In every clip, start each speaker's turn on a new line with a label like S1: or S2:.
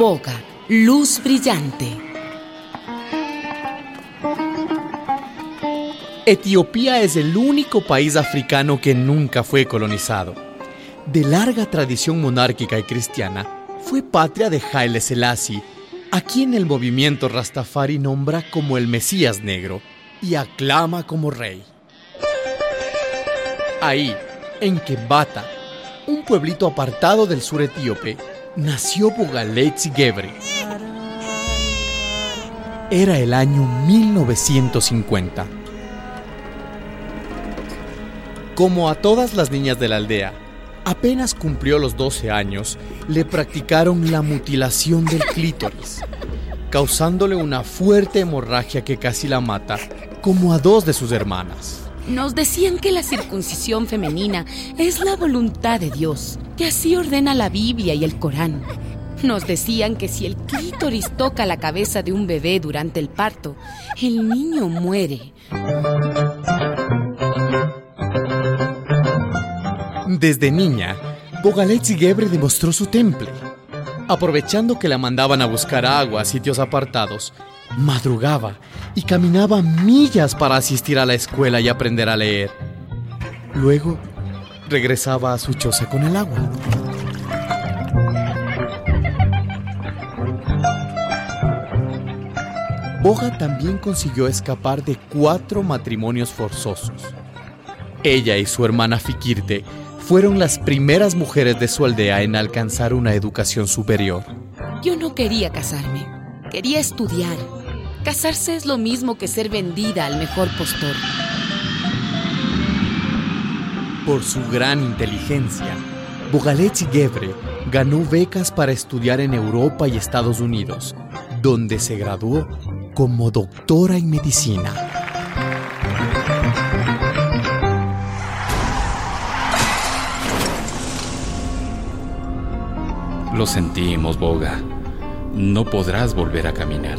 S1: Boga, luz brillante.
S2: Etiopía es el único país africano que nunca fue colonizado. De larga tradición monárquica y cristiana, fue patria de Haile Selassie, a quien el movimiento Rastafari nombra como el Mesías Negro y aclama como rey. Ahí, en Kembata, un pueblito apartado del sur etíope, nació Bogaletsi Gebre. Era el año 1950. Como a todas las niñas de la aldea, apenas cumplió los 12 años, le practicaron la mutilación del clítoris, causándole una fuerte hemorragia que casi la mata, como a dos de sus hermanas.
S1: Nos decían que la circuncisión femenina es la voluntad de Dios, que así ordena la Biblia y el Corán. Nos decían que si el clítoris toca la cabeza de un bebé durante el parto, el niño muere.
S2: Desde niña, Bogaletsi Gebre demostró su temple. Aprovechando que la mandaban a buscar agua a sitios apartados, madrugaba y caminaba millas para asistir a la escuela y aprender a leer. Luego, regresaba a su choza con el agua. Boga también consiguió escapar de cuatro matrimonios forzosos. Ella y su hermana Fikirte fueron las primeras mujeres de su aldea en alcanzar una educación superior.
S1: Yo no quería casarme, quería estudiar. Casarse es lo mismo que ser vendida al mejor postor.
S2: Por su gran inteligencia, Bogaletsi Gebre ganó becas para estudiar en Europa y Estados Unidos, donde se graduó como doctora en medicina.
S3: Lo sentimos, Boga. No podrás volver a caminar.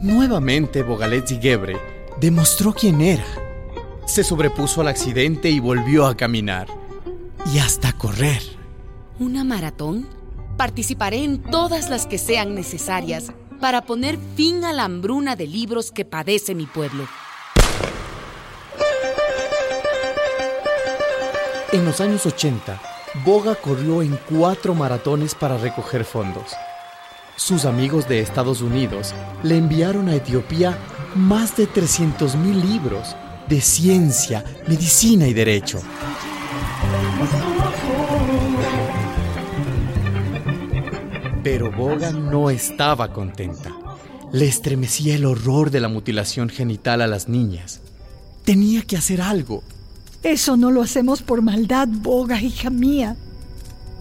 S2: Nuevamente Bogaletsi Gebre demostró quién era. Se sobrepuso al accidente y volvió a caminar. Y hasta correr.
S1: ¿Una maratón? Participaré en todas las que sean necesarias para poner fin a la hambruna de libros que padece mi pueblo.
S2: En los años 80, Boga corrió en cuatro maratones para recoger fondos. Sus amigos de Estados Unidos le enviaron a Etiopía más de 300.000 libros de ciencia, medicina y derecho. Pero Boga no estaba contenta. Le estremecía el horror de la mutilación genital a las niñas. Tenía que hacer algo.
S4: Eso no lo hacemos por maldad, Boga, hija mía.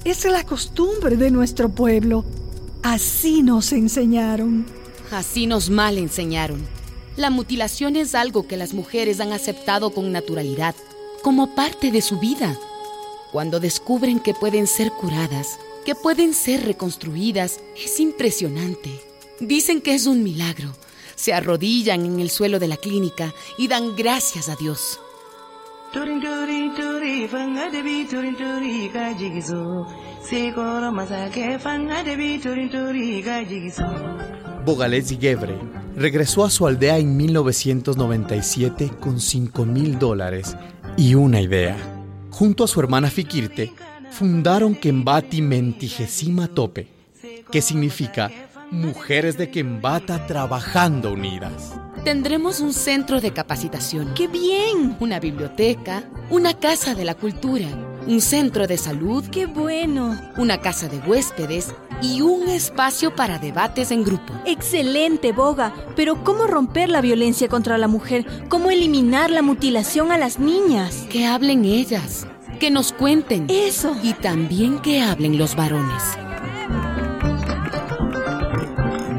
S4: Es la costumbre de nuestro pueblo. Así nos enseñaron.
S1: Así nos mal enseñaron. La mutilación es algo que las mujeres han aceptado con naturalidad, como parte de su vida. Cuando descubren que pueden ser curadas, que pueden ser reconstruidas, es impresionante. Dicen que es un milagro. Se arrodillan en el suelo de la clínica y dan gracias a Dios.
S2: Bogalesi Gebre regresó a su aldea en 1997 con 5 mil dólares y una idea. Junto a su hermana Fikirte, fundaron Kembati Mentigesima Tope, que significa Mujeres de Kembata Trabajando Unidas.
S1: Tendremos un centro de capacitación,
S4: ¡Qué bien!
S1: una biblioteca, una casa de la cultura, un centro de salud,
S4: ¡Qué bueno!
S1: una casa de huéspedes y un espacio para debates en grupo.
S5: Excelente, Boga. Pero ¿cómo romper la violencia contra la mujer? ¿Cómo eliminar la mutilación a las niñas?
S1: Que hablen ellas, que nos cuenten.
S5: Eso.
S1: Y también que hablen los varones.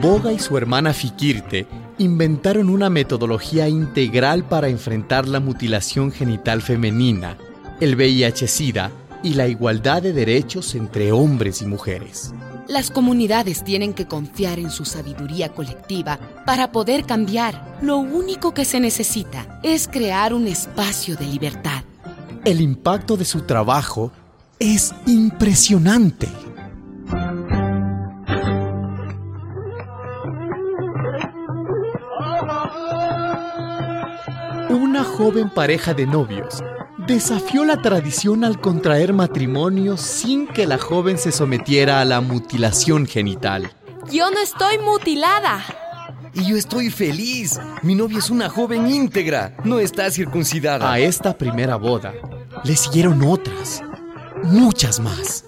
S2: Boga y su hermana Fikirte inventaron una metodología integral para enfrentar la mutilación genital femenina, el VIH-Sida y la igualdad de derechos entre hombres y mujeres.
S1: Las comunidades tienen que confiar en su sabiduría colectiva para poder cambiar. Lo único que se necesita es crear un espacio de libertad.
S2: El impacto de su trabajo es impresionante. Una joven pareja de novios desafió la tradición al contraer matrimonio sin que la joven se sometiera a la mutilación genital.
S1: Yo no estoy mutilada.
S6: Y yo estoy feliz. Mi novia es una joven íntegra. No está circuncidada.
S2: A esta primera boda le siguieron otras, muchas más.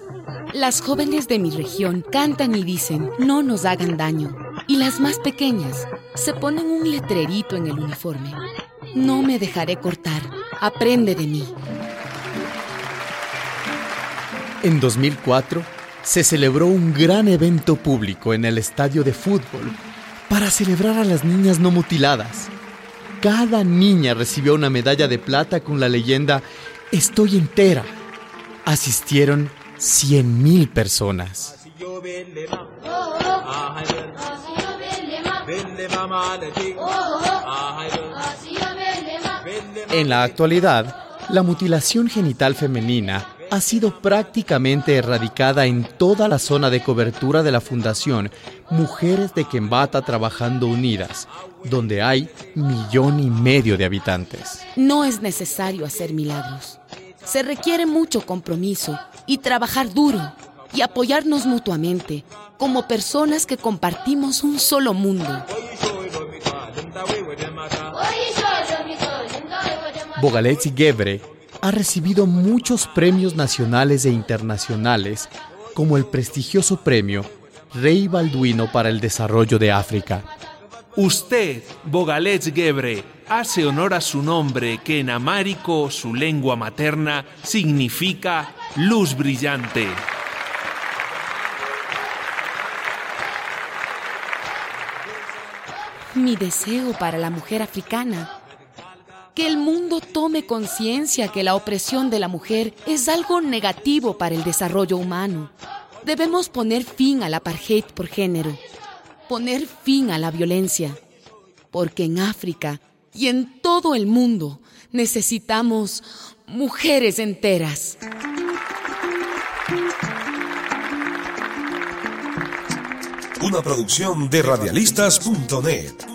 S1: Las jóvenes de mi región cantan y dicen, no nos hagan daño. Y las más pequeñas se ponen un letrerito en el uniforme. No me dejaré cortar. Aprende de mí.
S2: En 2004 se celebró un gran evento público en el estadio de fútbol para celebrar a las niñas no mutiladas. Cada niña recibió una medalla de plata con la leyenda Estoy entera. Asistieron 100.000 personas. En la actualidad, la mutilación genital femenina ha sido prácticamente erradicada en toda la zona de cobertura de la Fundación Mujeres de Quembata Trabajando Unidas, donde hay millón y medio de habitantes.
S1: No es necesario hacer milagros. Se requiere mucho compromiso y trabajar duro y apoyarnos mutuamente como personas que compartimos un solo mundo.
S2: Bogaletsi Gebre ha recibido muchos premios nacionales e internacionales, como el prestigioso premio Rey Balduino para el Desarrollo de África.
S7: Usted, Bogalets Gebre, hace honor a su nombre que en amárico, su lengua materna, significa luz brillante.
S1: Mi deseo para la mujer africana que el mundo tome conciencia que la opresión de la mujer es algo negativo para el desarrollo humano. Debemos poner fin al apartheid por género, poner fin a la violencia, porque en África y en todo el mundo necesitamos mujeres enteras.
S8: Una producción de radialistas.net.